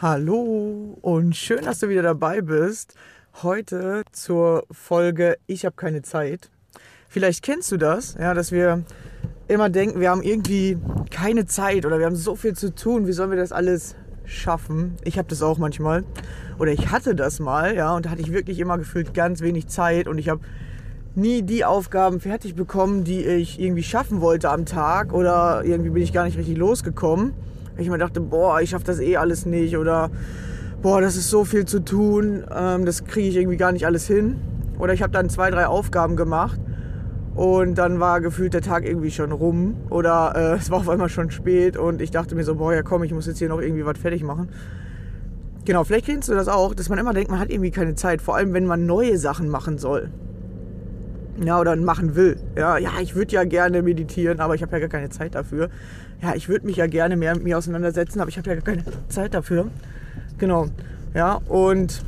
Hallo und schön, dass du wieder dabei bist. Heute zur Folge Ich habe keine Zeit. Vielleicht kennst du das, ja, dass wir immer denken, wir haben irgendwie keine Zeit oder wir haben so viel zu tun, wie sollen wir das alles schaffen? Ich habe das auch manchmal oder ich hatte das mal, ja, und da hatte ich wirklich immer gefühlt ganz wenig Zeit und ich habe nie die Aufgaben fertig bekommen, die ich irgendwie schaffen wollte am Tag oder irgendwie bin ich gar nicht richtig losgekommen. Ich mir dachte, boah, ich schaffe das eh alles nicht oder boah, das ist so viel zu tun, ähm, das kriege ich irgendwie gar nicht alles hin. Oder ich habe dann zwei, drei Aufgaben gemacht und dann war gefühlt der Tag irgendwie schon rum oder äh, es war auf einmal schon spät und ich dachte mir so, boah, ja komm, ich muss jetzt hier noch irgendwie was fertig machen. Genau, vielleicht kennst du das auch, dass man immer denkt, man hat irgendwie keine Zeit, vor allem wenn man neue Sachen machen soll. Ja, oder machen will. Ja, ja ich würde ja gerne meditieren, aber ich habe ja gar keine Zeit dafür. Ja, ich würde mich ja gerne mehr mit mir auseinandersetzen, aber ich habe ja keine Zeit dafür. Genau. Ja, und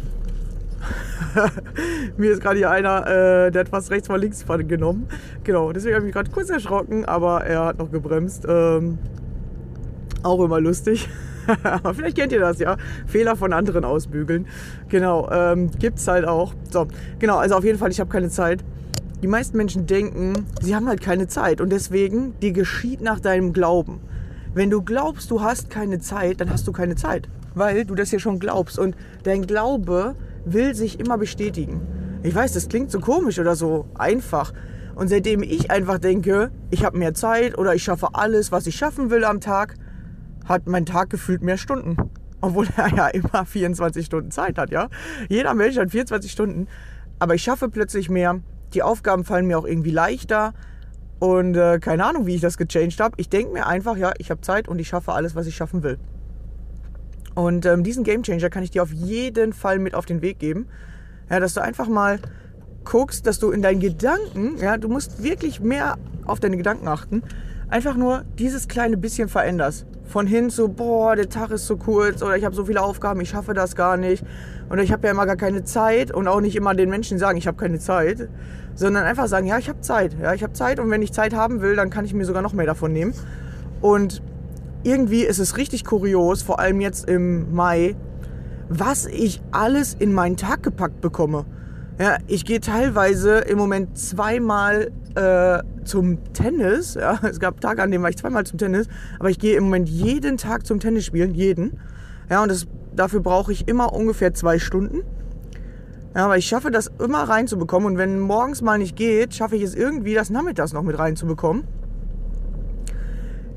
Mir ist gerade hier einer, äh, der hat fast rechts vor links genommen. Genau, deswegen habe ich mich gerade kurz erschrocken, aber er hat noch gebremst. Ähm, auch immer lustig. aber vielleicht kennt ihr das, ja. Fehler von anderen ausbügeln. Genau, ähm, es halt auch. So, genau, also auf jeden Fall, ich habe keine Zeit. Die meisten Menschen denken, sie haben halt keine Zeit und deswegen, dir geschieht nach deinem Glauben. Wenn du glaubst, du hast keine Zeit, dann hast du keine Zeit, weil du das ja schon glaubst und dein Glaube will sich immer bestätigen. Ich weiß, das klingt so komisch oder so einfach. Und seitdem ich einfach denke, ich habe mehr Zeit oder ich schaffe alles, was ich schaffen will am Tag, hat mein Tag gefühlt mehr Stunden. Obwohl er ja immer 24 Stunden Zeit hat, ja. Jeder Mensch hat 24 Stunden. Aber ich schaffe plötzlich mehr. Die Aufgaben fallen mir auch irgendwie leichter. Und äh, keine Ahnung, wie ich das gechanged habe. Ich denke mir einfach, ja, ich habe Zeit und ich schaffe alles, was ich schaffen will. Und ähm, diesen Gamechanger kann ich dir auf jeden Fall mit auf den Weg geben. Ja, dass du einfach mal guckst, dass du in deinen Gedanken, ja, du musst wirklich mehr auf deine Gedanken achten, einfach nur dieses kleine bisschen veränderst. Von hin zu, boah, der Tag ist so kurz oder ich habe so viele Aufgaben, ich schaffe das gar nicht. Oder ich habe ja immer gar keine Zeit und auch nicht immer den Menschen sagen, ich habe keine Zeit, sondern einfach sagen, ja, ich habe Zeit. Ja, ich habe Zeit und wenn ich Zeit haben will, dann kann ich mir sogar noch mehr davon nehmen. Und irgendwie ist es richtig kurios, vor allem jetzt im Mai, was ich alles in meinen Tag gepackt bekomme. Ja, ich gehe teilweise im Moment zweimal äh, zum Tennis. Ja, es gab Tage, an denen war ich zweimal zum Tennis, aber ich gehe im Moment jeden Tag zum Tennis spielen, jeden. Ja, und das, dafür brauche ich immer ungefähr zwei Stunden. Ja, aber ich schaffe das immer reinzubekommen und wenn morgens mal nicht geht, schaffe ich es irgendwie, das nachmittags noch mit reinzubekommen.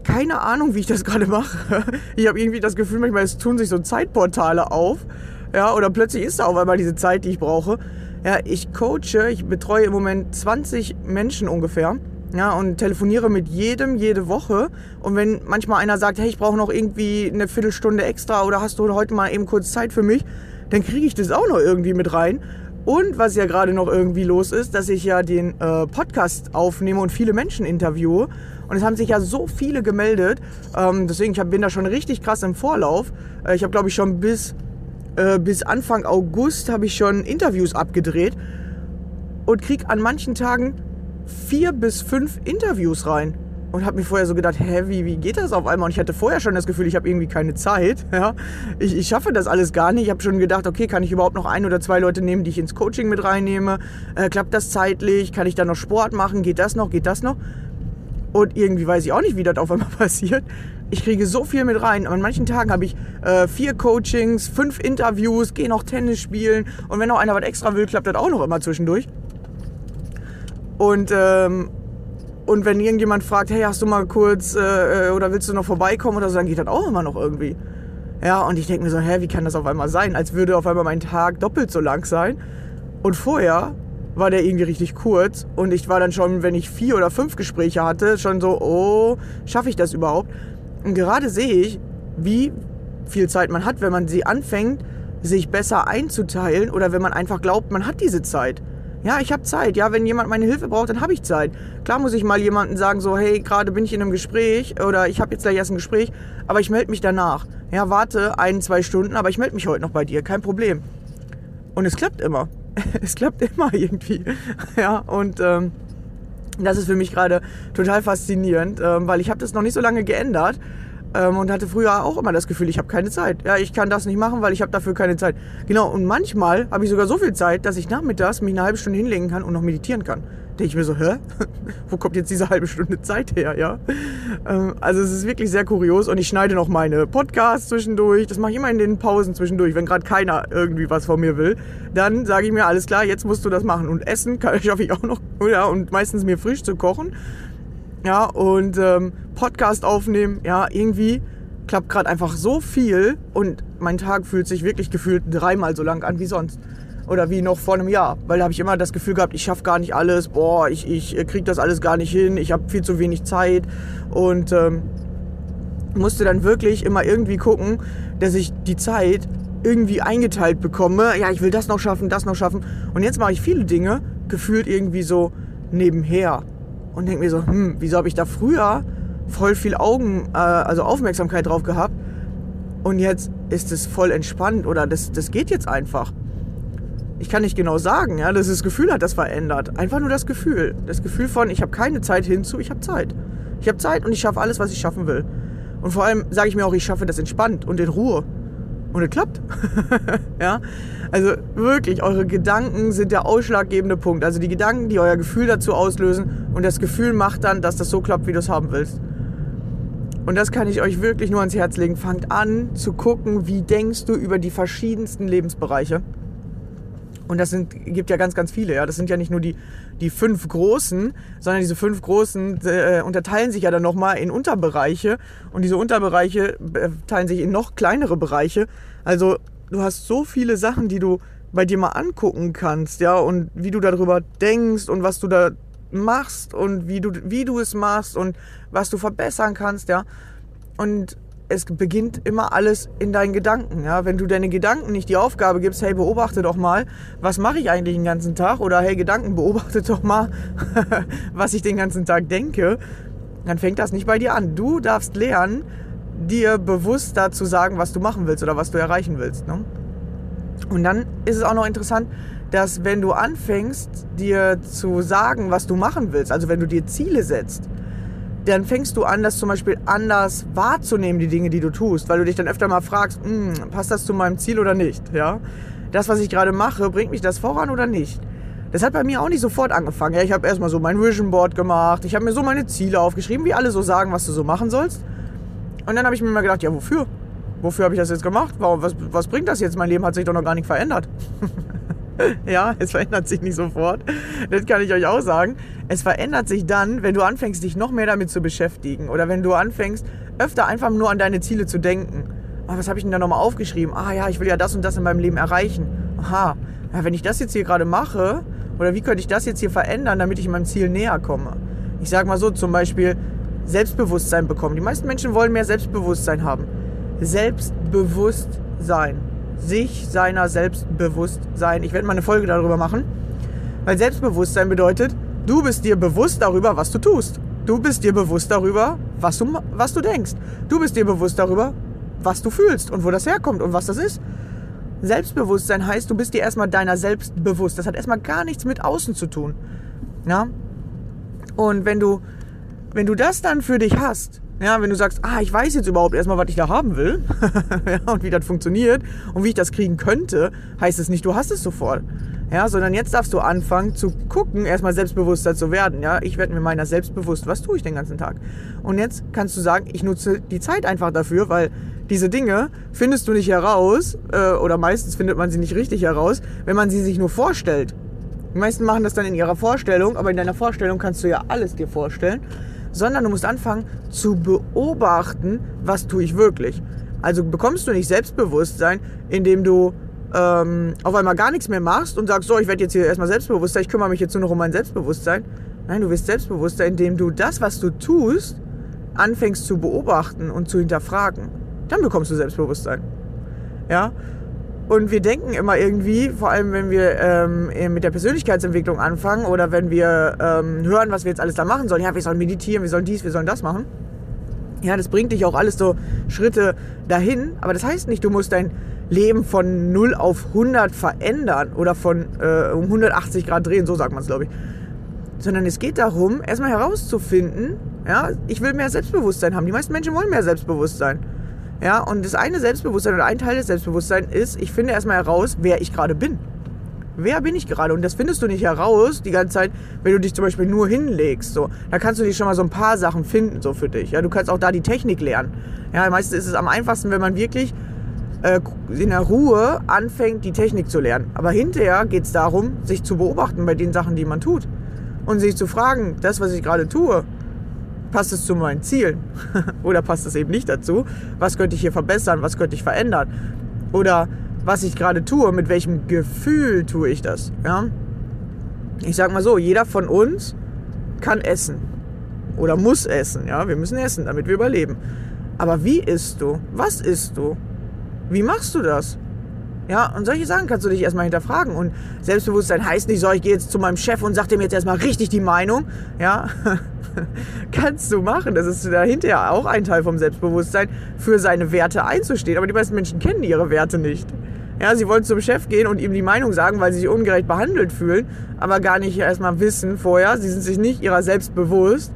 Keine Ahnung, wie ich das gerade mache. Ich habe irgendwie das Gefühl, manchmal tun sich so Zeitportale auf. Ja, oder plötzlich ist da auf einmal diese Zeit, die ich brauche. Ja, ich coache, ich betreue im Moment 20 Menschen ungefähr. Ja, und telefoniere mit jedem jede Woche. Und wenn manchmal einer sagt, hey, ich brauche noch irgendwie eine Viertelstunde extra oder hast du heute mal eben kurz Zeit für mich, dann kriege ich das auch noch irgendwie mit rein. Und was ja gerade noch irgendwie los ist, dass ich ja den äh, Podcast aufnehme und viele Menschen interviewe. Und es haben sich ja so viele gemeldet. Ähm, deswegen, ich hab, bin da schon richtig krass im Vorlauf. Äh, ich habe, glaube ich, schon bis äh, bis Anfang August habe ich schon Interviews abgedreht und krieg an manchen Tagen vier bis fünf Interviews rein. Und habe mir vorher so gedacht, hä, wie, wie geht das auf einmal? Und ich hatte vorher schon das Gefühl, ich habe irgendwie keine Zeit. Ja? Ich, ich schaffe das alles gar nicht. Ich habe schon gedacht, okay, kann ich überhaupt noch ein oder zwei Leute nehmen, die ich ins Coaching mit reinnehme? Äh, klappt das zeitlich? Kann ich da noch Sport machen? Geht das noch? Geht das noch? Und irgendwie weiß ich auch nicht, wie das auf einmal passiert ich kriege so viel mit rein. An manchen Tagen habe ich äh, vier Coachings, fünf Interviews, gehe noch Tennis spielen und wenn noch einer was extra will, klappt das auch noch immer zwischendurch. Und, ähm, und wenn irgendjemand fragt, hey, hast du mal kurz äh, äh, oder willst du noch vorbeikommen oder so, dann geht das auch immer noch irgendwie. Ja, und ich denke mir so, hä, wie kann das auf einmal sein? Als würde auf einmal mein Tag doppelt so lang sein. Und vorher war der irgendwie richtig kurz und ich war dann schon, wenn ich vier oder fünf Gespräche hatte, schon so, oh, schaffe ich das überhaupt? Und gerade sehe ich, wie viel Zeit man hat, wenn man sie anfängt, sich besser einzuteilen oder wenn man einfach glaubt, man hat diese Zeit. Ja, ich habe Zeit. Ja, wenn jemand meine Hilfe braucht, dann habe ich Zeit. Klar muss ich mal jemandem sagen, so, hey, gerade bin ich in einem Gespräch oder ich habe jetzt gleich erst ein Gespräch, aber ich melde mich danach. Ja, warte ein, zwei Stunden, aber ich melde mich heute noch bei dir, kein Problem. Und es klappt immer. es klappt immer irgendwie. Ja, und ähm, das ist für mich gerade total faszinierend, ähm, weil ich habe das noch nicht so lange geändert ähm, und hatte früher auch immer das Gefühl, ich habe keine Zeit. Ja, ich kann das nicht machen, weil ich habe dafür keine Zeit. Genau, und manchmal habe ich sogar so viel Zeit, dass ich nachmittags mich eine halbe Stunde hinlegen kann und noch meditieren kann denke ich mir so, hä? Wo kommt jetzt diese halbe Stunde Zeit her, ja? Ähm, also es ist wirklich sehr kurios und ich schneide noch meine Podcasts zwischendurch. Das mache ich immer in den Pausen zwischendurch, wenn gerade keiner irgendwie was von mir will. Dann sage ich mir, alles klar, jetzt musst du das machen. Und Essen schaffe ich auch noch, ja, und meistens mir frisch zu kochen. Ja, und ähm, Podcast aufnehmen, ja, irgendwie klappt gerade einfach so viel und mein Tag fühlt sich wirklich gefühlt dreimal so lang an wie sonst oder wie noch vor einem Jahr. Weil da habe ich immer das Gefühl gehabt, ich schaffe gar nicht alles, boah, ich, ich äh, kriege das alles gar nicht hin, ich habe viel zu wenig Zeit und ähm, musste dann wirklich immer irgendwie gucken, dass ich die Zeit irgendwie eingeteilt bekomme. Ja, ich will das noch schaffen, das noch schaffen. Und jetzt mache ich viele Dinge gefühlt irgendwie so nebenher und denke mir so, hm, wieso habe ich da früher voll viel Augen, äh, also Aufmerksamkeit drauf gehabt und jetzt ist es voll entspannt oder das, das geht jetzt einfach ich kann nicht genau sagen, ja, dass das Gefühl hat das verändert. Einfach nur das Gefühl. Das Gefühl von, ich habe keine Zeit hinzu, ich habe Zeit. Ich habe Zeit und ich schaffe alles, was ich schaffen will. Und vor allem sage ich mir auch, ich schaffe das entspannt und in Ruhe. Und es klappt. ja? Also wirklich, eure Gedanken sind der ausschlaggebende Punkt. Also die Gedanken, die euer Gefühl dazu auslösen und das Gefühl macht dann, dass das so klappt, wie du es haben willst. Und das kann ich euch wirklich nur ans Herz legen. Fangt an zu gucken, wie denkst du über die verschiedensten Lebensbereiche. Und das sind, gibt ja ganz, ganz viele. Ja? Das sind ja nicht nur die, die fünf großen, sondern diese fünf großen äh, unterteilen sich ja dann nochmal in Unterbereiche. Und diese Unterbereiche äh, teilen sich in noch kleinere Bereiche. Also du hast so viele Sachen, die du bei dir mal angucken kannst, ja, und wie du darüber denkst und was du da machst und wie du, wie du es machst und was du verbessern kannst, ja. Und es beginnt immer alles in deinen Gedanken. Ja? Wenn du deinen Gedanken nicht die Aufgabe gibst, hey, beobachte doch mal, was mache ich eigentlich den ganzen Tag? Oder hey, Gedanken, beobachte doch mal, was ich den ganzen Tag denke. dann fängt das nicht bei dir an. Du darfst lernen, dir bewusst dazu sagen, was du machen willst oder was du erreichen willst. Ne? Und dann ist es auch noch interessant, dass wenn du anfängst, dir zu sagen, was du machen willst, also wenn du dir Ziele setzt, dann fängst du an, das zum Beispiel anders wahrzunehmen, die Dinge, die du tust, weil du dich dann öfter mal fragst, hm, passt das zu meinem Ziel oder nicht? Ja? Das, was ich gerade mache, bringt mich das voran oder nicht? Das hat bei mir auch nicht sofort angefangen. Ja, ich habe erstmal so mein Vision Board gemacht, ich habe mir so meine Ziele aufgeschrieben, wie alle so sagen, was du so machen sollst. Und dann habe ich mir mal gedacht, ja, wofür? Wofür habe ich das jetzt gemacht? Warum, was, was bringt das jetzt? Mein Leben hat sich doch noch gar nicht verändert. ja, es verändert sich nicht sofort. Das kann ich euch auch sagen. Es verändert sich dann, wenn du anfängst, dich noch mehr damit zu beschäftigen. Oder wenn du anfängst, öfter einfach nur an deine Ziele zu denken. Ah, was habe ich denn da nochmal aufgeschrieben? Ah ja, ich will ja das und das in meinem Leben erreichen. Aha, ja, wenn ich das jetzt hier gerade mache, oder wie könnte ich das jetzt hier verändern, damit ich meinem Ziel näher komme? Ich sage mal so, zum Beispiel Selbstbewusstsein bekommen. Die meisten Menschen wollen mehr Selbstbewusstsein haben. Selbstbewusstsein sich seiner selbst bewusst sein. Ich werde mal eine Folge darüber machen. Weil Selbstbewusstsein bedeutet, du bist dir bewusst darüber, was du tust. Du bist dir bewusst darüber, was du, was du denkst. Du bist dir bewusst darüber, was du fühlst und wo das herkommt und was das ist. Selbstbewusstsein heißt, du bist dir erstmal deiner selbst bewusst. Das hat erstmal gar nichts mit außen zu tun. Ja? Und wenn du, wenn du das dann für dich hast, ja, wenn du sagst, ah, ich weiß jetzt überhaupt erstmal, was ich da haben will ja, und wie das funktioniert und wie ich das kriegen könnte, heißt es nicht, du hast es sofort. Ja, sondern jetzt darfst du anfangen zu gucken, erstmal selbstbewusster zu werden. Ja, ich werde mir meiner selbst bewusst, was tue ich den ganzen Tag. Und jetzt kannst du sagen, ich nutze die Zeit einfach dafür, weil diese Dinge findest du nicht heraus äh, oder meistens findet man sie nicht richtig heraus, wenn man sie sich nur vorstellt. Die meisten machen das dann in ihrer Vorstellung, aber in deiner Vorstellung kannst du ja alles dir vorstellen sondern du musst anfangen zu beobachten, was tue ich wirklich. Also bekommst du nicht Selbstbewusstsein, indem du ähm, auf einmal gar nichts mehr machst und sagst, so, ich werde jetzt hier erstmal selbstbewusster, ich kümmere mich jetzt nur noch um mein Selbstbewusstsein. Nein, du wirst selbstbewusster, indem du das, was du tust, anfängst zu beobachten und zu hinterfragen. Dann bekommst du Selbstbewusstsein. Ja? Und wir denken immer irgendwie, vor allem wenn wir ähm, mit der Persönlichkeitsentwicklung anfangen oder wenn wir ähm, hören, was wir jetzt alles da machen sollen. Ja, wir sollen meditieren, wir sollen dies, wir sollen das machen. Ja, das bringt dich auch alles so Schritte dahin. Aber das heißt nicht, du musst dein Leben von 0 auf 100 verändern oder von äh, um 180 Grad drehen, so sagt man es, glaube ich. Sondern es geht darum, erstmal herauszufinden, ja, ich will mehr Selbstbewusstsein haben. Die meisten Menschen wollen mehr Selbstbewusstsein. Ja, und das eine Selbstbewusstsein oder ein Teil des Selbstbewusstseins ist, ich finde erstmal heraus, wer ich gerade bin. Wer bin ich gerade? Und das findest du nicht heraus die ganze Zeit, wenn du dich zum Beispiel nur hinlegst. So, da kannst du dich schon mal so ein paar Sachen finden so für dich. Ja, du kannst auch da die Technik lernen. Ja, meistens ist es am einfachsten, wenn man wirklich äh, in der Ruhe anfängt, die Technik zu lernen. Aber hinterher geht es darum, sich zu beobachten bei den Sachen, die man tut und sich zu fragen, das, was ich gerade tue, passt es zu meinen Zielen oder passt es eben nicht dazu? Was könnte ich hier verbessern? Was könnte ich verändern? Oder was ich gerade tue, mit welchem Gefühl tue ich das? Ja? Ich sag mal so, jeder von uns kann essen oder muss essen. Ja, wir müssen essen, damit wir überleben. Aber wie isst du? Was isst du? Wie machst du das? Ja, und solche Sachen kannst du dich erstmal hinterfragen. Und Selbstbewusstsein heißt nicht so, ich gehe jetzt zu meinem Chef und sage dem jetzt erstmal richtig die Meinung. Ja, kannst du machen. Das ist dahinter ja auch ein Teil vom Selbstbewusstsein, für seine Werte einzustehen. Aber die meisten Menschen kennen ihre Werte nicht. Ja, sie wollen zum Chef gehen und ihm die Meinung sagen, weil sie sich ungerecht behandelt fühlen, aber gar nicht erstmal wissen vorher, sie sind sich nicht ihrer selbst bewusst,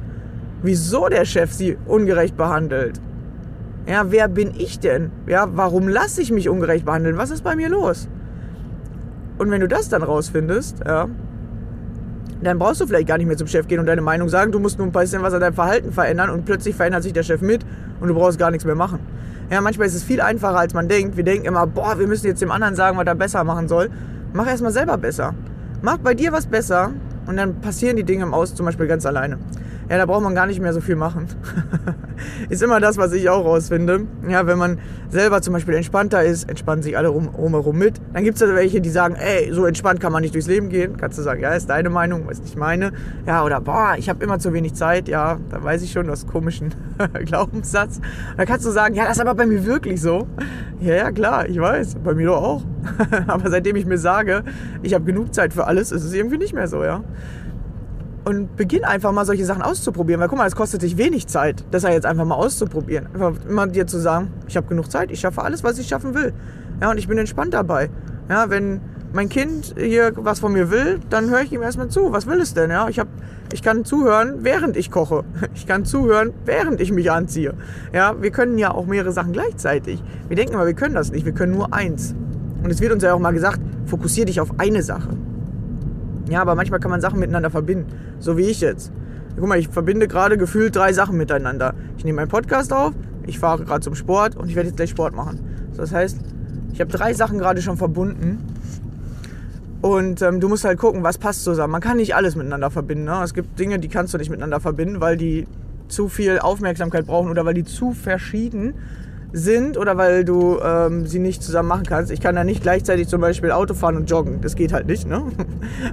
wieso der Chef sie ungerecht behandelt. Ja, wer bin ich denn? Ja, warum lasse ich mich ungerecht behandeln? Was ist bei mir los? Und wenn du das dann rausfindest, ja, dann brauchst du vielleicht gar nicht mehr zum Chef gehen und deine Meinung sagen. Du musst nur ein bisschen was an deinem Verhalten verändern und plötzlich verändert sich der Chef mit und du brauchst gar nichts mehr machen. Ja, manchmal ist es viel einfacher, als man denkt. Wir denken immer, boah, wir müssen jetzt dem anderen sagen, was er besser machen soll. Mach erstmal selber besser. Mach bei dir was besser und dann passieren die Dinge im Aus zum Beispiel ganz alleine ja, da braucht man gar nicht mehr so viel machen. ist immer das, was ich auch rausfinde. Ja, wenn man selber zum Beispiel entspannter ist, entspannen sich alle rum, rumherum mit. Dann gibt es also welche, die sagen, ey, so entspannt kann man nicht durchs Leben gehen. Kannst du sagen, ja, ist deine Meinung, ist nicht meine. Ja, oder boah, ich habe immer zu wenig Zeit. Ja, da weiß ich schon, du hast komischen Glaubenssatz. Da kannst du sagen, ja, das ist aber bei mir wirklich so. Ja, ja, klar, ich weiß, bei mir doch auch. aber seitdem ich mir sage, ich habe genug Zeit für alles, ist es irgendwie nicht mehr so, ja. Und beginn einfach mal solche Sachen auszuprobieren. Weil guck mal, es kostet dich wenig Zeit, das ja jetzt einfach mal auszuprobieren. Einfach immer dir zu sagen, ich habe genug Zeit, ich schaffe alles, was ich schaffen will. Ja, und ich bin entspannt dabei. Ja, wenn mein Kind hier was von mir will, dann höre ich ihm erstmal zu. Was will es denn? Ja, ich, hab, ich kann zuhören, während ich koche. Ich kann zuhören, während ich mich anziehe. Ja, wir können ja auch mehrere Sachen gleichzeitig. Wir denken immer, wir können das nicht. Wir können nur eins. Und es wird uns ja auch mal gesagt, fokussiere dich auf eine Sache. Ja, aber manchmal kann man Sachen miteinander verbinden. So wie ich jetzt. Guck mal, ich verbinde gerade gefühlt drei Sachen miteinander. Ich nehme meinen Podcast auf, ich fahre gerade zum Sport und ich werde jetzt gleich Sport machen. So, das heißt, ich habe drei Sachen gerade schon verbunden. Und ähm, du musst halt gucken, was passt zusammen. Man kann nicht alles miteinander verbinden. Ne? Es gibt Dinge, die kannst du nicht miteinander verbinden, weil die zu viel Aufmerksamkeit brauchen oder weil die zu verschieden sind oder weil du ähm, sie nicht zusammen machen kannst. Ich kann da nicht gleichzeitig zum Beispiel Auto fahren und joggen. Das geht halt nicht. Ne?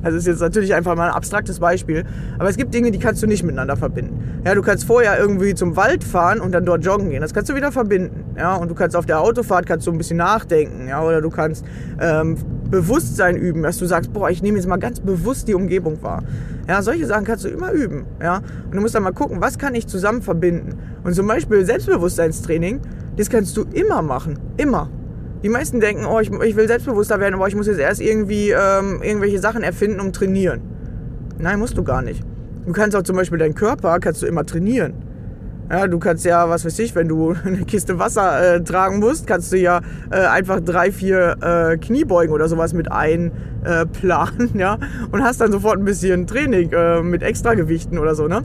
Also ist jetzt natürlich einfach mal ein abstraktes Beispiel. Aber es gibt Dinge, die kannst du nicht miteinander verbinden. Ja, du kannst vorher irgendwie zum Wald fahren und dann dort joggen gehen. Das kannst du wieder verbinden. Ja, und du kannst auf der Autofahrt kannst du ein bisschen nachdenken. Ja, oder du kannst ähm, Bewusstsein üben, dass du sagst, boah, ich nehme jetzt mal ganz bewusst die Umgebung wahr. Ja, solche Sachen kannst du immer üben. Ja, und du musst dann mal gucken, was kann ich zusammen verbinden. Und zum Beispiel Selbstbewusstseinstraining das kannst du immer machen. Immer. Die meisten denken, oh, ich, ich will selbstbewusster werden, aber ich muss jetzt erst irgendwie ähm, irgendwelche Sachen erfinden, um trainieren. Nein, musst du gar nicht. Du kannst auch zum Beispiel deinen Körper, kannst du immer trainieren. Ja, du kannst ja, was weiß ich, wenn du eine Kiste Wasser äh, tragen musst, kannst du ja äh, einfach drei, vier äh, Kniebeugen oder sowas mit einplanen, ja, und hast dann sofort ein bisschen Training äh, mit Extragewichten oder so, ne?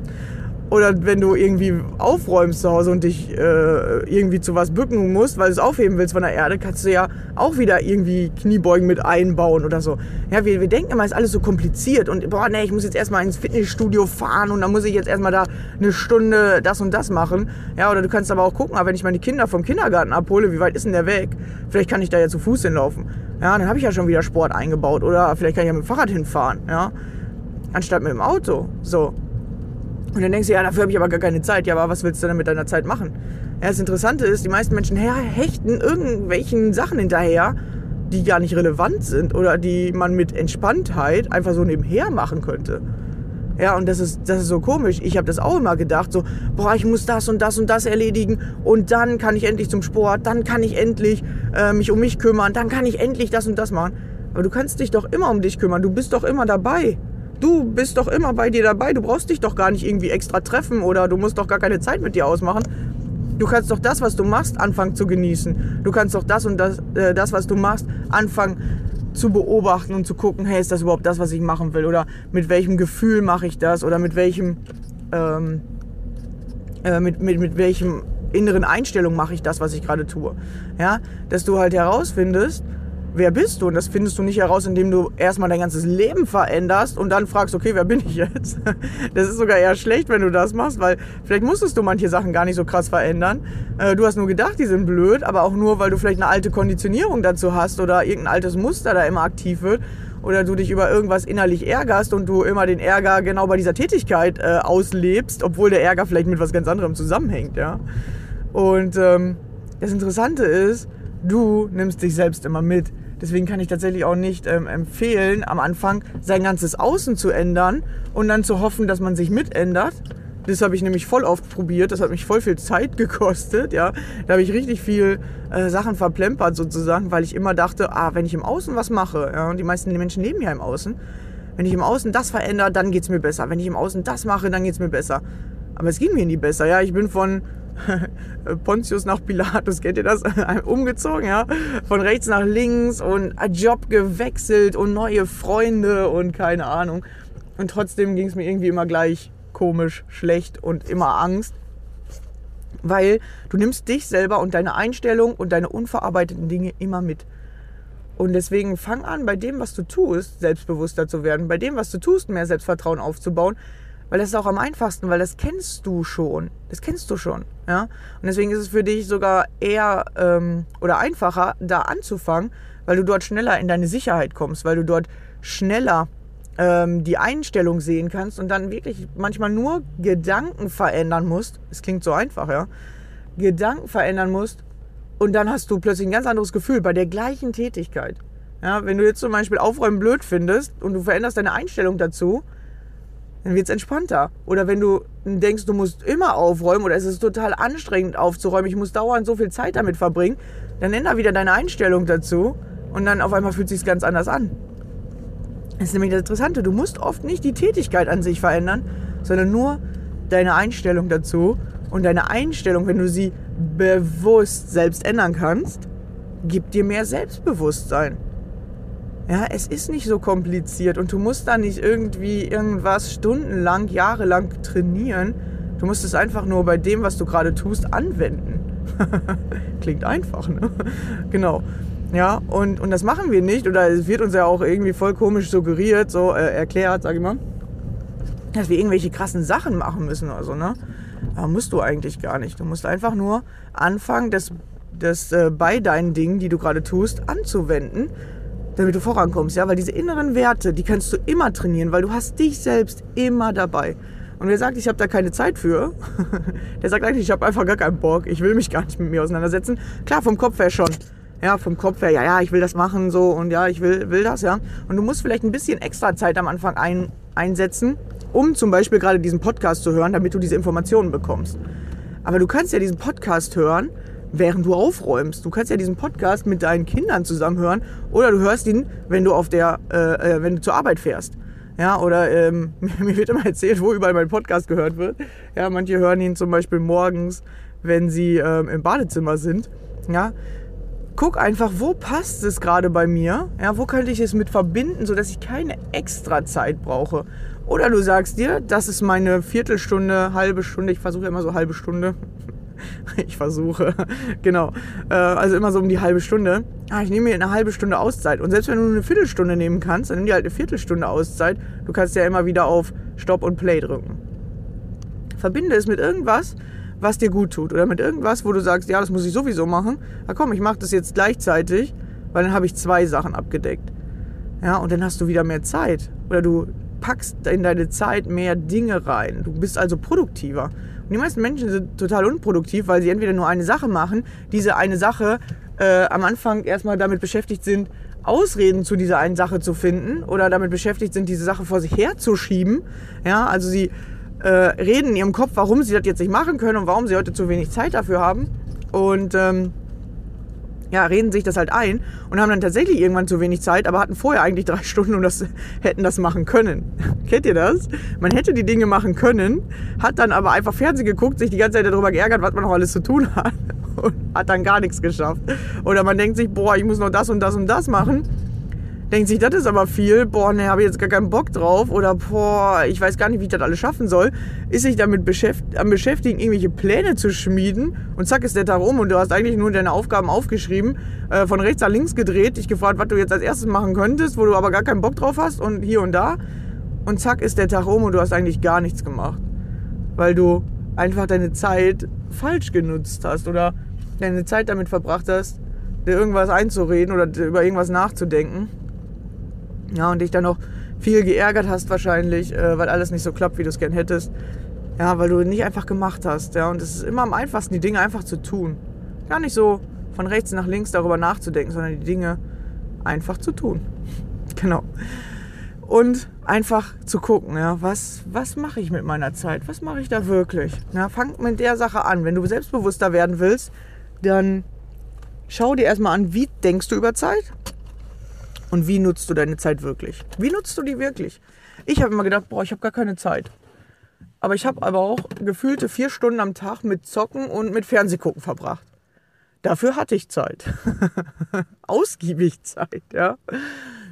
Oder wenn du irgendwie aufräumst zu Hause und dich äh, irgendwie zu was bücken musst, weil du es aufheben willst von der Erde, kannst du ja auch wieder irgendwie Kniebeugen mit einbauen oder so. Ja, wir, wir denken immer, ist alles so kompliziert und boah, nee, ich muss jetzt erstmal ins Fitnessstudio fahren und dann muss ich jetzt erstmal da eine Stunde das und das machen. Ja, oder du kannst aber auch gucken, wenn ich meine Kinder vom Kindergarten abhole, wie weit ist denn der Weg? Vielleicht kann ich da ja zu Fuß hinlaufen. Ja, dann habe ich ja schon wieder Sport eingebaut oder vielleicht kann ich ja mit dem Fahrrad hinfahren, ja. Anstatt mit dem Auto. So. Und dann denkst du, ja, dafür habe ich aber gar keine Zeit. Ja, aber was willst du denn mit deiner Zeit machen? Ja, das Interessante ist, die meisten Menschen hechten irgendwelchen Sachen hinterher, die gar nicht relevant sind oder die man mit Entspanntheit einfach so nebenher machen könnte. Ja, und das ist, das ist so komisch. Ich habe das auch immer gedacht, so, boah, ich muss das und das und das erledigen und dann kann ich endlich zum Sport, dann kann ich endlich äh, mich um mich kümmern, dann kann ich endlich das und das machen. Aber du kannst dich doch immer um dich kümmern, du bist doch immer dabei. Du bist doch immer bei dir dabei. Du brauchst dich doch gar nicht irgendwie extra treffen oder du musst doch gar keine Zeit mit dir ausmachen. Du kannst doch das, was du machst, anfangen zu genießen. Du kannst doch das und das, äh, das was du machst, anfangen zu beobachten und zu gucken, hey, ist das überhaupt das, was ich machen will? Oder mit welchem Gefühl mache ich das? Oder mit welchem, ähm, äh, mit, mit, mit welchem inneren Einstellung mache ich das, was ich gerade tue? Ja, dass du halt herausfindest, wer bist du? Und das findest du nicht heraus, indem du erstmal dein ganzes Leben veränderst und dann fragst, okay, wer bin ich jetzt? Das ist sogar eher schlecht, wenn du das machst, weil vielleicht musstest du manche Sachen gar nicht so krass verändern. Äh, du hast nur gedacht, die sind blöd, aber auch nur, weil du vielleicht eine alte Konditionierung dazu hast oder irgendein altes Muster da immer aktiv wird oder du dich über irgendwas innerlich ärgerst und du immer den Ärger genau bei dieser Tätigkeit äh, auslebst, obwohl der Ärger vielleicht mit was ganz anderem zusammenhängt, ja. Und ähm, das Interessante ist, du nimmst dich selbst immer mit. Deswegen kann ich tatsächlich auch nicht ähm, empfehlen, am Anfang sein ganzes Außen zu ändern und dann zu hoffen, dass man sich mitändert. Das habe ich nämlich voll oft probiert. Das hat mich voll viel Zeit gekostet. Ja, da habe ich richtig viel äh, Sachen verplempert sozusagen, weil ich immer dachte, ah, wenn ich im Außen was mache, ja, und die meisten Menschen leben ja im Außen, wenn ich im Außen das verändere, dann geht es mir besser. Wenn ich im Außen das mache, dann geht es mir besser. Aber es ging mir nie besser. Ja, ich bin von Pontius nach Pilatus, kennt ihr das? Umgezogen, ja. Von rechts nach links und Job gewechselt und neue Freunde und keine Ahnung. Und trotzdem ging es mir irgendwie immer gleich komisch, schlecht und immer Angst. Weil du nimmst dich selber und deine Einstellung und deine unverarbeiteten Dinge immer mit. Und deswegen fang an, bei dem, was du tust, selbstbewusster zu werden, bei dem, was du tust, mehr Selbstvertrauen aufzubauen, weil das ist auch am einfachsten, weil das kennst du schon. Das kennst du schon. Ja? Und deswegen ist es für dich sogar eher ähm, oder einfacher, da anzufangen, weil du dort schneller in deine Sicherheit kommst, weil du dort schneller ähm, die Einstellung sehen kannst und dann wirklich manchmal nur Gedanken verändern musst. Es klingt so einfach, ja. Gedanken verändern musst und dann hast du plötzlich ein ganz anderes Gefühl bei der gleichen Tätigkeit. Ja, wenn du jetzt zum Beispiel Aufräumen blöd findest und du veränderst deine Einstellung dazu, dann wird es entspannter. Oder wenn du denkst, du musst immer aufräumen oder es ist total anstrengend aufzuräumen, ich muss dauernd so viel Zeit damit verbringen, dann änder wieder deine Einstellung dazu und dann auf einmal fühlt es sich ganz anders an. Das ist nämlich das Interessante, du musst oft nicht die Tätigkeit an sich verändern, sondern nur deine Einstellung dazu. Und deine Einstellung, wenn du sie bewusst selbst ändern kannst, gibt dir mehr Selbstbewusstsein. Ja, es ist nicht so kompliziert und du musst da nicht irgendwie irgendwas stundenlang, jahrelang trainieren. Du musst es einfach nur bei dem, was du gerade tust, anwenden. Klingt einfach, ne? genau. Ja, und, und das machen wir nicht. Oder es wird uns ja auch irgendwie voll komisch suggeriert, so äh, erklärt, sag ich mal, dass wir irgendwelche krassen Sachen machen müssen oder so, ne? Aber musst du eigentlich gar nicht. Du musst einfach nur anfangen, das, das äh, bei deinen Dingen, die du gerade tust, anzuwenden damit du vorankommst, ja, weil diese inneren Werte, die kannst du immer trainieren, weil du hast dich selbst immer dabei. Und wer sagt, ich habe da keine Zeit für, der sagt eigentlich, ich habe einfach gar keinen Bock, ich will mich gar nicht mit mir auseinandersetzen. Klar, vom Kopf her schon. Ja, vom Kopf her, ja, ja, ich will das machen, so und ja, ich will, will das, ja. Und du musst vielleicht ein bisschen extra Zeit am Anfang ein, einsetzen, um zum Beispiel gerade diesen Podcast zu hören, damit du diese Informationen bekommst. Aber du kannst ja diesen Podcast hören während du aufräumst. Du kannst ja diesen Podcast mit deinen Kindern zusammenhören oder du hörst ihn, wenn du auf der, äh, äh wenn du zur Arbeit fährst. Ja, oder ähm, mir wird immer erzählt, wo überall mein Podcast gehört wird. Ja, manche hören ihn zum Beispiel morgens, wenn sie ähm, im Badezimmer sind. Ja, guck einfach, wo passt es gerade bei mir? Ja, wo könnte ich es mit verbinden, sodass ich keine extra Zeit brauche? Oder du sagst dir, das ist meine Viertelstunde, halbe Stunde, ich versuche immer so halbe Stunde, ich versuche. genau. Äh, also immer so um die halbe Stunde. Ah, ich nehme mir eine halbe Stunde Auszeit. Und selbst wenn du eine Viertelstunde nehmen kannst, dann nimm dir halt eine Viertelstunde Auszeit. Du kannst ja immer wieder auf Stop und Play drücken. Verbinde es mit irgendwas, was dir gut tut. Oder mit irgendwas, wo du sagst, ja, das muss ich sowieso machen. Na komm, ich mache das jetzt gleichzeitig, weil dann habe ich zwei Sachen abgedeckt. Ja, und dann hast du wieder mehr Zeit. Oder du packst in deine Zeit mehr Dinge rein. Du bist also produktiver. Und die meisten Menschen sind total unproduktiv, weil sie entweder nur eine Sache machen, diese eine Sache äh, am Anfang erstmal damit beschäftigt sind, Ausreden zu dieser einen Sache zu finden oder damit beschäftigt sind, diese Sache vor sich herzuschieben. Ja, also sie äh, reden in ihrem Kopf, warum sie das jetzt nicht machen können und warum sie heute zu wenig Zeit dafür haben. Und ähm, ja, reden sich das halt ein und haben dann tatsächlich irgendwann zu wenig Zeit, aber hatten vorher eigentlich drei Stunden und das, hätten das machen können. Kennt ihr das? Man hätte die Dinge machen können, hat dann aber einfach Fernsehen geguckt, sich die ganze Zeit darüber geärgert, was man noch alles zu tun hat und hat dann gar nichts geschafft. Oder man denkt sich, boah, ich muss noch das und das und das machen denkt sich, das ist aber viel, boah, ne, habe ich jetzt gar keinen Bock drauf. Oder boah, ich weiß gar nicht, wie ich das alles schaffen soll, ist sich damit beschäft am beschäftigen, irgendwelche Pläne zu schmieden. Und zack ist der Tag rum und du hast eigentlich nur deine Aufgaben aufgeschrieben, äh, von rechts nach links gedreht, dich gefragt, was du jetzt als erstes machen könntest, wo du aber gar keinen Bock drauf hast. Und hier und da. Und zack ist der Tag rum und du hast eigentlich gar nichts gemacht, weil du einfach deine Zeit falsch genutzt hast. Oder deine Zeit damit verbracht hast, dir irgendwas einzureden oder über irgendwas nachzudenken ja, und dich dann noch viel geärgert hast wahrscheinlich, äh, weil alles nicht so klappt, wie du es gern hättest. Ja, weil du nicht einfach gemacht hast. Ja, und es ist immer am einfachsten, die Dinge einfach zu tun. Gar nicht so von rechts nach links darüber nachzudenken, sondern die Dinge einfach zu tun. genau. Und einfach zu gucken, ja, was, was mache ich mit meiner Zeit? Was mache ich da wirklich? Ja, fang mit der Sache an. Wenn du selbstbewusster werden willst, dann schau dir erstmal an, wie denkst du über Zeit? Und wie nutzt du deine Zeit wirklich? Wie nutzt du die wirklich? Ich habe immer gedacht, boah, ich habe gar keine Zeit. Aber ich habe aber auch gefühlte vier Stunden am Tag mit Zocken und mit Fernsehgucken verbracht. Dafür hatte ich Zeit. Ausgiebig Zeit, ja.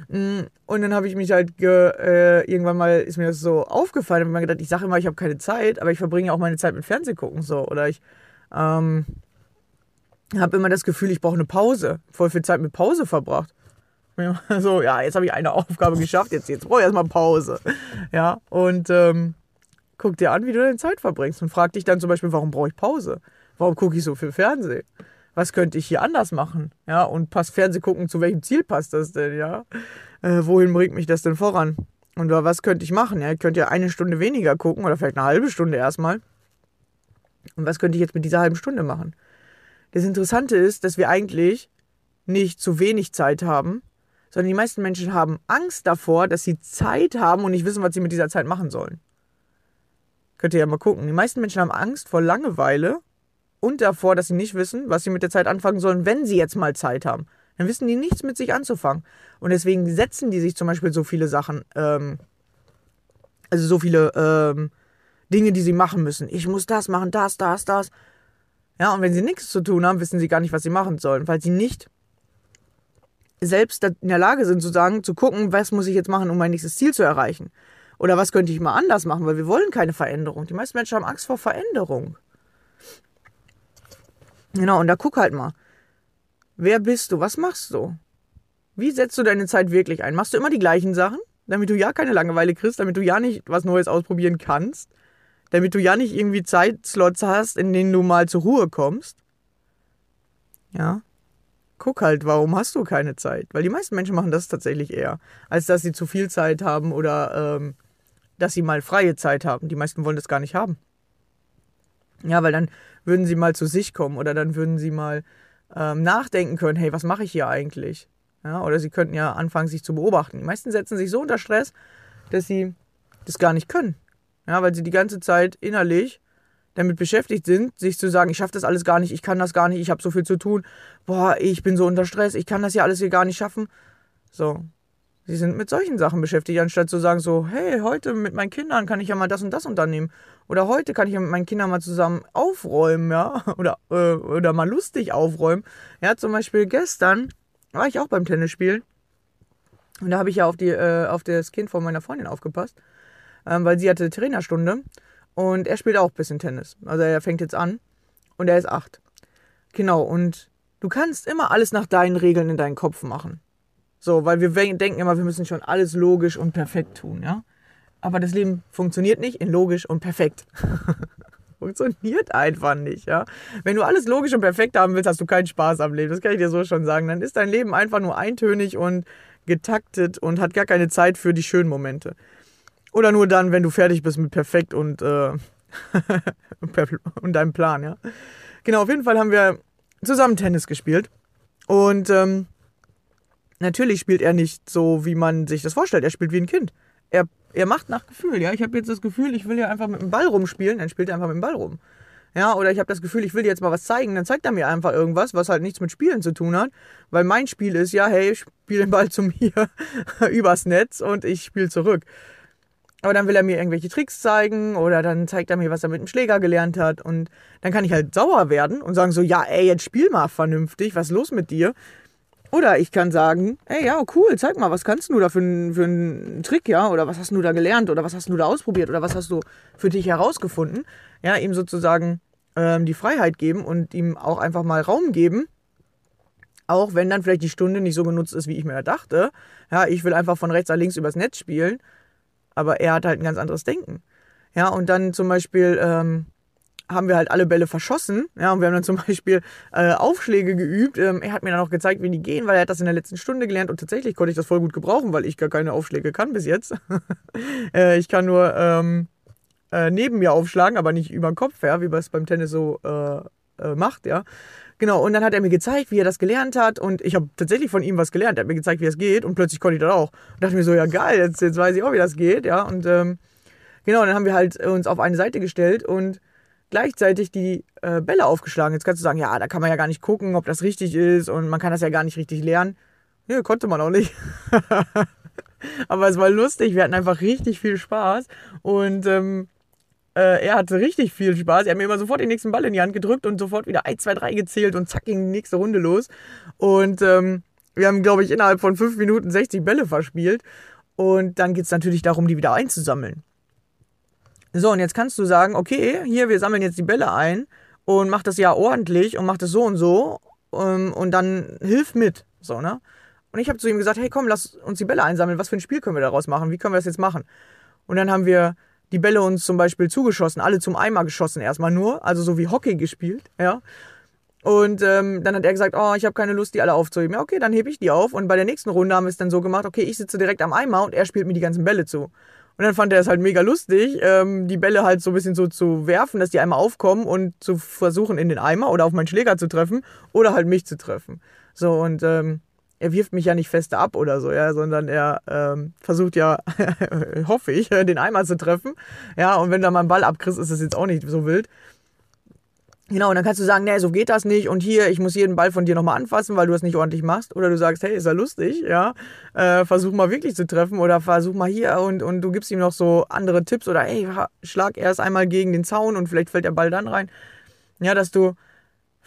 Mm, und dann habe ich mich halt äh, irgendwann mal ist mir das so aufgefallen, habe mir gedacht, ich sage immer, ich habe keine Zeit, aber ich verbringe auch meine Zeit mit Fernsehgucken so oder ich ähm, habe immer das Gefühl, ich brauche eine Pause. Voll viel Zeit mit Pause verbracht. So, ja, jetzt habe ich eine Aufgabe geschafft, jetzt, jetzt brauche ich erstmal Pause. Ja, und ähm, guck dir an, wie du deine Zeit verbringst und frag dich dann zum Beispiel, warum brauche ich Pause? Warum gucke ich so viel Fernsehen? Was könnte ich hier anders machen? Ja, und passt Fernseh gucken, zu welchem Ziel passt das denn? Ja, äh, wohin bringt mich das denn voran? Und was könnte ich machen? Ja, ich könnte ja eine Stunde weniger gucken oder vielleicht eine halbe Stunde erstmal. Und was könnte ich jetzt mit dieser halben Stunde machen? Das Interessante ist, dass wir eigentlich nicht zu wenig Zeit haben, sondern die meisten Menschen haben Angst davor, dass sie Zeit haben und nicht wissen, was sie mit dieser Zeit machen sollen. Könnt ihr ja mal gucken. Die meisten Menschen haben Angst vor Langeweile und davor, dass sie nicht wissen, was sie mit der Zeit anfangen sollen, wenn sie jetzt mal Zeit haben. Dann wissen die nichts mit sich anzufangen. Und deswegen setzen die sich zum Beispiel so viele Sachen, ähm, also so viele ähm, Dinge, die sie machen müssen. Ich muss das machen, das, das, das. Ja, und wenn sie nichts zu tun haben, wissen sie gar nicht, was sie machen sollen, weil sie nicht selbst in der Lage sind zu sagen, zu gucken, was muss ich jetzt machen, um mein nächstes Ziel zu erreichen. Oder was könnte ich mal anders machen, weil wir wollen keine Veränderung. Die meisten Menschen haben Angst vor Veränderung. Genau, und da guck halt mal. Wer bist du? Was machst du? Wie setzt du deine Zeit wirklich ein? Machst du immer die gleichen Sachen, damit du ja keine Langeweile kriegst, damit du ja nicht was Neues ausprobieren kannst, damit du ja nicht irgendwie Zeitslots hast, in denen du mal zur Ruhe kommst? Ja. Guck halt, warum hast du keine Zeit? Weil die meisten Menschen machen das tatsächlich eher, als dass sie zu viel Zeit haben oder ähm, dass sie mal freie Zeit haben. Die meisten wollen das gar nicht haben. Ja, weil dann würden sie mal zu sich kommen oder dann würden sie mal ähm, nachdenken können, hey, was mache ich hier eigentlich? Ja, oder sie könnten ja anfangen, sich zu beobachten. Die meisten setzen sich so unter Stress, dass sie das gar nicht können. Ja, weil sie die ganze Zeit innerlich damit beschäftigt sind, sich zu sagen, ich schaffe das alles gar nicht, ich kann das gar nicht, ich habe so viel zu tun, boah, ich bin so unter Stress, ich kann das ja alles hier gar nicht schaffen. So, Sie sind mit solchen Sachen beschäftigt, anstatt zu sagen so, hey, heute mit meinen Kindern kann ich ja mal das und das unternehmen. Oder heute kann ich ja mit meinen Kindern mal zusammen aufräumen, ja. Oder, äh, oder mal lustig aufräumen. Ja, zum Beispiel gestern war ich auch beim Tennisspielen. Und da habe ich ja auf, die, äh, auf das Kind von meiner Freundin aufgepasst. Ähm, weil sie hatte Trainerstunde. Und er spielt auch ein bisschen Tennis. Also er fängt jetzt an. Und er ist acht. Genau, und du kannst immer alles nach deinen Regeln in deinen Kopf machen. So, weil wir denken immer, wir müssen schon alles logisch und perfekt tun, ja. Aber das Leben funktioniert nicht in logisch und perfekt. funktioniert einfach nicht, ja. Wenn du alles logisch und perfekt haben willst, hast du keinen Spaß am Leben. Das kann ich dir so schon sagen. Dann ist dein Leben einfach nur eintönig und getaktet und hat gar keine Zeit für die schönen Momente. Oder nur dann, wenn du fertig bist mit perfekt und, äh, und deinem Plan, ja. Genau, auf jeden Fall haben wir zusammen Tennis gespielt. Und ähm, natürlich spielt er nicht so, wie man sich das vorstellt. Er spielt wie ein Kind. Er, er macht nach Gefühl. Ja, ich habe jetzt das Gefühl, ich will ja einfach mit dem Ball rumspielen, dann spielt er einfach mit dem Ball rum. Ja, oder ich habe das Gefühl, ich will dir jetzt mal was zeigen, dann zeigt er mir einfach irgendwas, was halt nichts mit Spielen zu tun hat. Weil mein Spiel ist ja, hey, spiel den Ball zu mir übers Netz und ich spiele zurück. Aber dann will er mir irgendwelche Tricks zeigen oder dann zeigt er mir, was er mit dem Schläger gelernt hat. Und dann kann ich halt sauer werden und sagen so, ja, ey, jetzt spiel mal vernünftig, was ist los mit dir? Oder ich kann sagen, ey, ja, cool, zeig mal, was kannst du da für, für einen Trick, ja? Oder was hast du da gelernt? Oder was hast du da ausprobiert? Oder was hast du für dich herausgefunden? Ja, ihm sozusagen ähm, die Freiheit geben und ihm auch einfach mal Raum geben. Auch wenn dann vielleicht die Stunde nicht so genutzt ist, wie ich mir dachte. Ja, ich will einfach von rechts nach links übers Netz spielen. Aber er hat halt ein ganz anderes Denken. Ja, und dann zum Beispiel, ähm, haben wir halt alle Bälle verschossen. Ja, und wir haben dann zum Beispiel äh, Aufschläge geübt. Ähm, er hat mir dann auch gezeigt, wie die gehen, weil er hat das in der letzten Stunde gelernt und tatsächlich konnte ich das voll gut gebrauchen, weil ich gar keine Aufschläge kann bis jetzt. äh, ich kann nur ähm, äh, neben mir aufschlagen, aber nicht über den Kopf, ja, wie man es beim Tennis so äh, äh, macht, ja. Genau, und dann hat er mir gezeigt, wie er das gelernt hat und ich habe tatsächlich von ihm was gelernt. Er hat mir gezeigt, wie es geht und plötzlich konnte ich das auch. Und dachte mir so, ja geil, jetzt, jetzt weiß ich auch, wie das geht, ja. Und ähm, genau, dann haben wir halt uns auf eine Seite gestellt und gleichzeitig die äh, Bälle aufgeschlagen. Jetzt kannst du sagen, ja, da kann man ja gar nicht gucken, ob das richtig ist und man kann das ja gar nicht richtig lernen. Ja, konnte man auch nicht. Aber es war lustig, wir hatten einfach richtig viel Spaß und ähm, äh, er hatte richtig viel Spaß. Er hat mir immer sofort den nächsten Ball in die Hand gedrückt und sofort wieder 1, 2, 3 gezählt und zack ging die nächste Runde los. Und ähm, wir haben, glaube ich, innerhalb von 5 Minuten 60 Bälle verspielt. Und dann geht es natürlich darum, die wieder einzusammeln. So, und jetzt kannst du sagen, okay, hier, wir sammeln jetzt die Bälle ein und mach das ja ordentlich und mach das so und so um, ähm, und dann hilf mit. So, ne? Und ich habe zu ihm gesagt, hey komm, lass uns die Bälle einsammeln. Was für ein Spiel können wir daraus machen? Wie können wir das jetzt machen? Und dann haben wir die Bälle uns zum Beispiel zugeschossen, alle zum Eimer geschossen erstmal nur, also so wie Hockey gespielt, ja. Und ähm, dann hat er gesagt, oh, ich habe keine Lust, die alle aufzuheben. Ja, okay, dann hebe ich die auf. Und bei der nächsten Runde haben wir es dann so gemacht, okay, ich sitze direkt am Eimer und er spielt mir die ganzen Bälle zu. Und dann fand er es halt mega lustig, ähm, die Bälle halt so ein bisschen so zu werfen, dass die einmal aufkommen und zu versuchen in den Eimer oder auf meinen Schläger zu treffen oder halt mich zu treffen. So und ähm, er wirft mich ja nicht feste ab oder so, ja, sondern er ähm, versucht ja, hoffe ich, den Eimer zu treffen. Ja, und wenn du mal einen Ball abkriegst, ist das jetzt auch nicht so wild. Genau, und dann kannst du sagen, nee, so geht das nicht und hier, ich muss jeden Ball von dir nochmal anfassen, weil du es nicht ordentlich machst. Oder du sagst, hey, ist ja lustig, ja, äh, versuch mal wirklich zu treffen oder versuch mal hier und, und du gibst ihm noch so andere Tipps oder hey, schlag erst einmal gegen den Zaun und vielleicht fällt der Ball dann rein. Ja, dass du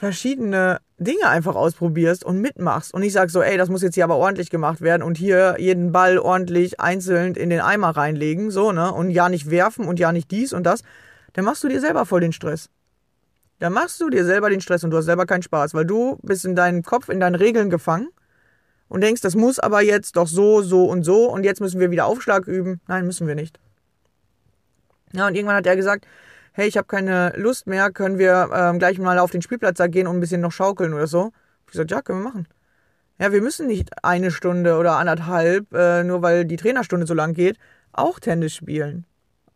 verschiedene Dinge einfach ausprobierst und mitmachst und ich sag so, ey, das muss jetzt hier aber ordentlich gemacht werden und hier jeden Ball ordentlich einzeln in den Eimer reinlegen, so, ne, und ja nicht werfen und ja nicht dies und das, dann machst du dir selber voll den Stress dann machst du dir selber den Stress und du hast selber keinen Spaß, weil du bist in deinem Kopf, in deinen Regeln gefangen und denkst, das muss aber jetzt doch so, so und so und jetzt müssen wir wieder Aufschlag üben. Nein, müssen wir nicht. Ja, und irgendwann hat er gesagt, hey, ich habe keine Lust mehr, können wir ähm, gleich mal auf den Spielplatz da gehen und ein bisschen noch schaukeln oder so. Ich gesagt, ja, können wir machen. Ja, wir müssen nicht eine Stunde oder anderthalb, äh, nur weil die Trainerstunde so lang geht, auch Tennis spielen.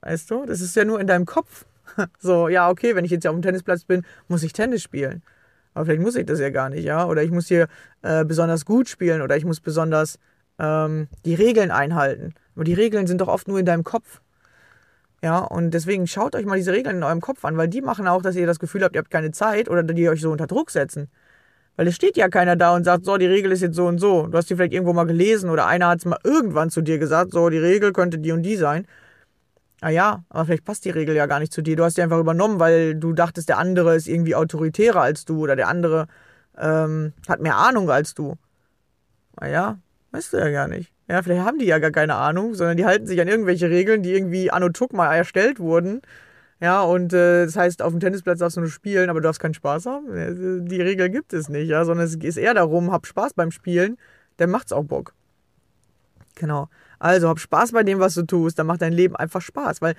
Weißt du, das ist ja nur in deinem Kopf. So, ja, okay, wenn ich jetzt ja auf dem Tennisplatz bin, muss ich Tennis spielen. Aber vielleicht muss ich das ja gar nicht, ja. Oder ich muss hier äh, besonders gut spielen oder ich muss besonders ähm, die Regeln einhalten. Aber die Regeln sind doch oft nur in deinem Kopf. Ja, und deswegen schaut euch mal diese Regeln in eurem Kopf an, weil die machen auch, dass ihr das Gefühl habt, ihr habt keine Zeit oder die euch so unter Druck setzen. Weil es steht ja keiner da und sagt, so, die Regel ist jetzt so und so. Du hast die vielleicht irgendwo mal gelesen oder einer hat es mal irgendwann zu dir gesagt, so, die Regel könnte die und die sein ah ja, aber vielleicht passt die Regel ja gar nicht zu dir. Du hast die einfach übernommen, weil du dachtest, der andere ist irgendwie autoritärer als du oder der andere ähm, hat mehr Ahnung als du. Ah ja, weißt du ja gar nicht. Ja, vielleicht haben die ja gar keine Ahnung, sondern die halten sich an irgendwelche Regeln, die irgendwie anno Tuck mal erstellt wurden. Ja, und äh, das heißt, auf dem Tennisplatz darfst du nur spielen, aber du darfst keinen Spaß haben. Die Regel gibt es nicht, ja, sondern es geht eher darum, hab Spaß beim Spielen, dann macht's auch Bock. Genau. Also hab Spaß bei dem, was du tust, dann macht dein Leben einfach Spaß, weil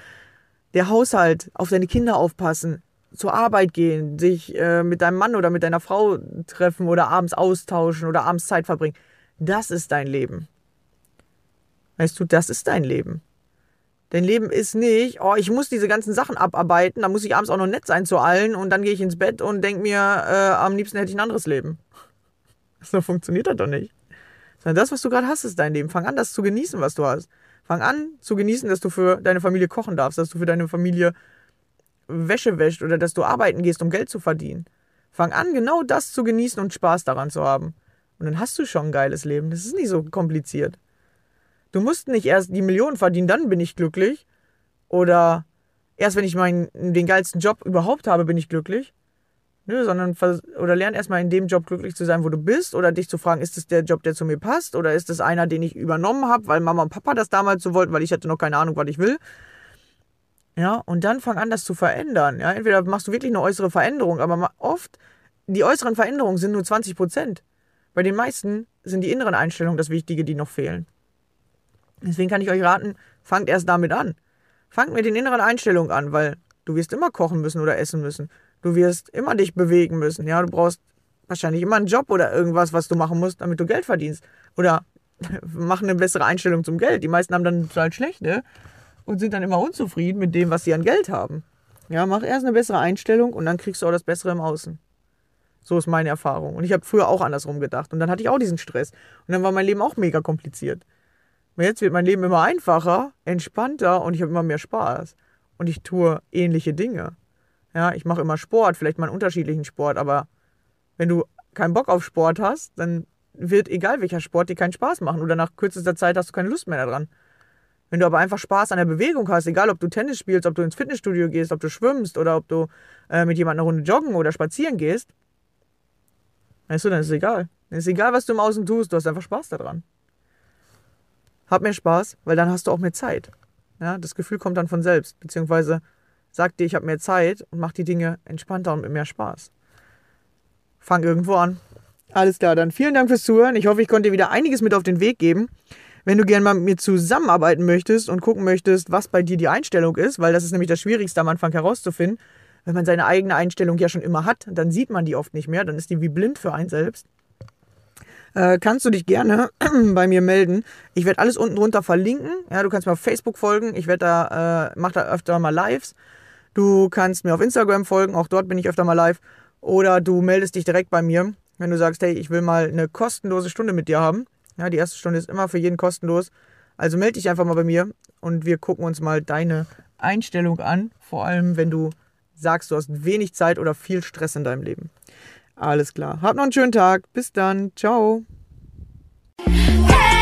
der Haushalt, auf deine Kinder aufpassen, zur Arbeit gehen, sich äh, mit deinem Mann oder mit deiner Frau treffen oder abends austauschen oder abends Zeit verbringen, das ist dein Leben. Weißt du, das ist dein Leben. Dein Leben ist nicht, oh, ich muss diese ganzen Sachen abarbeiten, dann muss ich abends auch noch nett sein zu allen und dann gehe ich ins Bett und denke mir, äh, am liebsten hätte ich ein anderes Leben. So funktioniert das doch nicht. Sondern das, was du gerade hast, ist dein Leben. Fang an, das zu genießen, was du hast. Fang an zu genießen, dass du für deine Familie kochen darfst, dass du für deine Familie Wäsche wäscht oder dass du arbeiten gehst, um Geld zu verdienen. Fang an, genau das zu genießen und Spaß daran zu haben. Und dann hast du schon ein geiles Leben. Das ist nicht so kompliziert. Du musst nicht erst die Millionen verdienen, dann bin ich glücklich. Oder erst wenn ich meinen, den geilsten Job überhaupt habe, bin ich glücklich. Nö, sondern oder lern erstmal in dem Job glücklich zu sein, wo du bist, oder dich zu fragen, ist es der Job, der zu mir passt, oder ist es einer, den ich übernommen habe, weil Mama und Papa das damals so wollten, weil ich hatte noch keine Ahnung, was ich will. Ja, und dann fang an, das zu verändern. Ja, entweder machst du wirklich eine äußere Veränderung, aber oft, die äußeren Veränderungen sind nur 20 Prozent. Bei den meisten sind die inneren Einstellungen das Wichtige, die noch fehlen. Deswegen kann ich euch raten, fangt erst damit an. Fangt mit den inneren Einstellungen an, weil du wirst immer kochen müssen oder essen müssen. Du wirst immer dich bewegen müssen. Ja, du brauchst wahrscheinlich immer einen Job oder irgendwas, was du machen musst, damit du Geld verdienst. Oder mach eine bessere Einstellung zum Geld. Die meisten haben dann total schlechte und sind dann immer unzufrieden mit dem, was sie an Geld haben. Ja, mach erst eine bessere Einstellung und dann kriegst du auch das Bessere im Außen. So ist meine Erfahrung. Und ich habe früher auch andersrum gedacht. Und dann hatte ich auch diesen Stress. Und dann war mein Leben auch mega kompliziert. Und jetzt wird mein Leben immer einfacher, entspannter und ich habe immer mehr Spaß. Und ich tue ähnliche Dinge. Ja, ich mache immer Sport, vielleicht mal einen unterschiedlichen Sport, aber wenn du keinen Bock auf Sport hast, dann wird egal welcher Sport dir keinen Spaß machen oder nach kürzester Zeit hast du keine Lust mehr daran. Wenn du aber einfach Spaß an der Bewegung hast, egal ob du Tennis spielst, ob du ins Fitnessstudio gehst, ob du schwimmst oder ob du äh, mit jemandem eine Runde joggen oder spazieren gehst, weißt du, dann ist es egal. Dann ist egal, was du im Außen tust, du hast einfach Spaß daran. Hab mehr Spaß, weil dann hast du auch mehr Zeit. Ja, das Gefühl kommt dann von selbst, beziehungsweise Sag dir, ich habe mehr Zeit und mach die Dinge entspannter und mit mehr Spaß. Fang irgendwo an. Alles klar, dann vielen Dank fürs Zuhören. Ich hoffe, ich konnte dir wieder einiges mit auf den Weg geben. Wenn du gerne mal mit mir zusammenarbeiten möchtest und gucken möchtest, was bei dir die Einstellung ist, weil das ist nämlich das Schwierigste am Anfang herauszufinden. Wenn man seine eigene Einstellung ja schon immer hat, dann sieht man die oft nicht mehr, dann ist die wie blind für einen selbst. Äh, kannst du dich gerne bei mir melden. Ich werde alles unten drunter verlinken. Ja, du kannst mir auf Facebook folgen. Ich werde da, äh, mache da öfter mal Lives. Du kannst mir auf Instagram folgen, auch dort bin ich öfter mal live. Oder du meldest dich direkt bei mir. wenn du sagst, hey, ich will mal eine kostenlose Stunde mit dir haben. Ja, die erste Stunde ist immer für jeden kostenlos. Also melde dich einfach mal bei mir und wir gucken uns mal deine Einstellung an. Vor allem, wenn du sagst, du hast wenig Zeit oder viel Stress in deinem Leben. Alles klar. Habt noch einen schönen Tag. Bis dann. Ciao. Hey!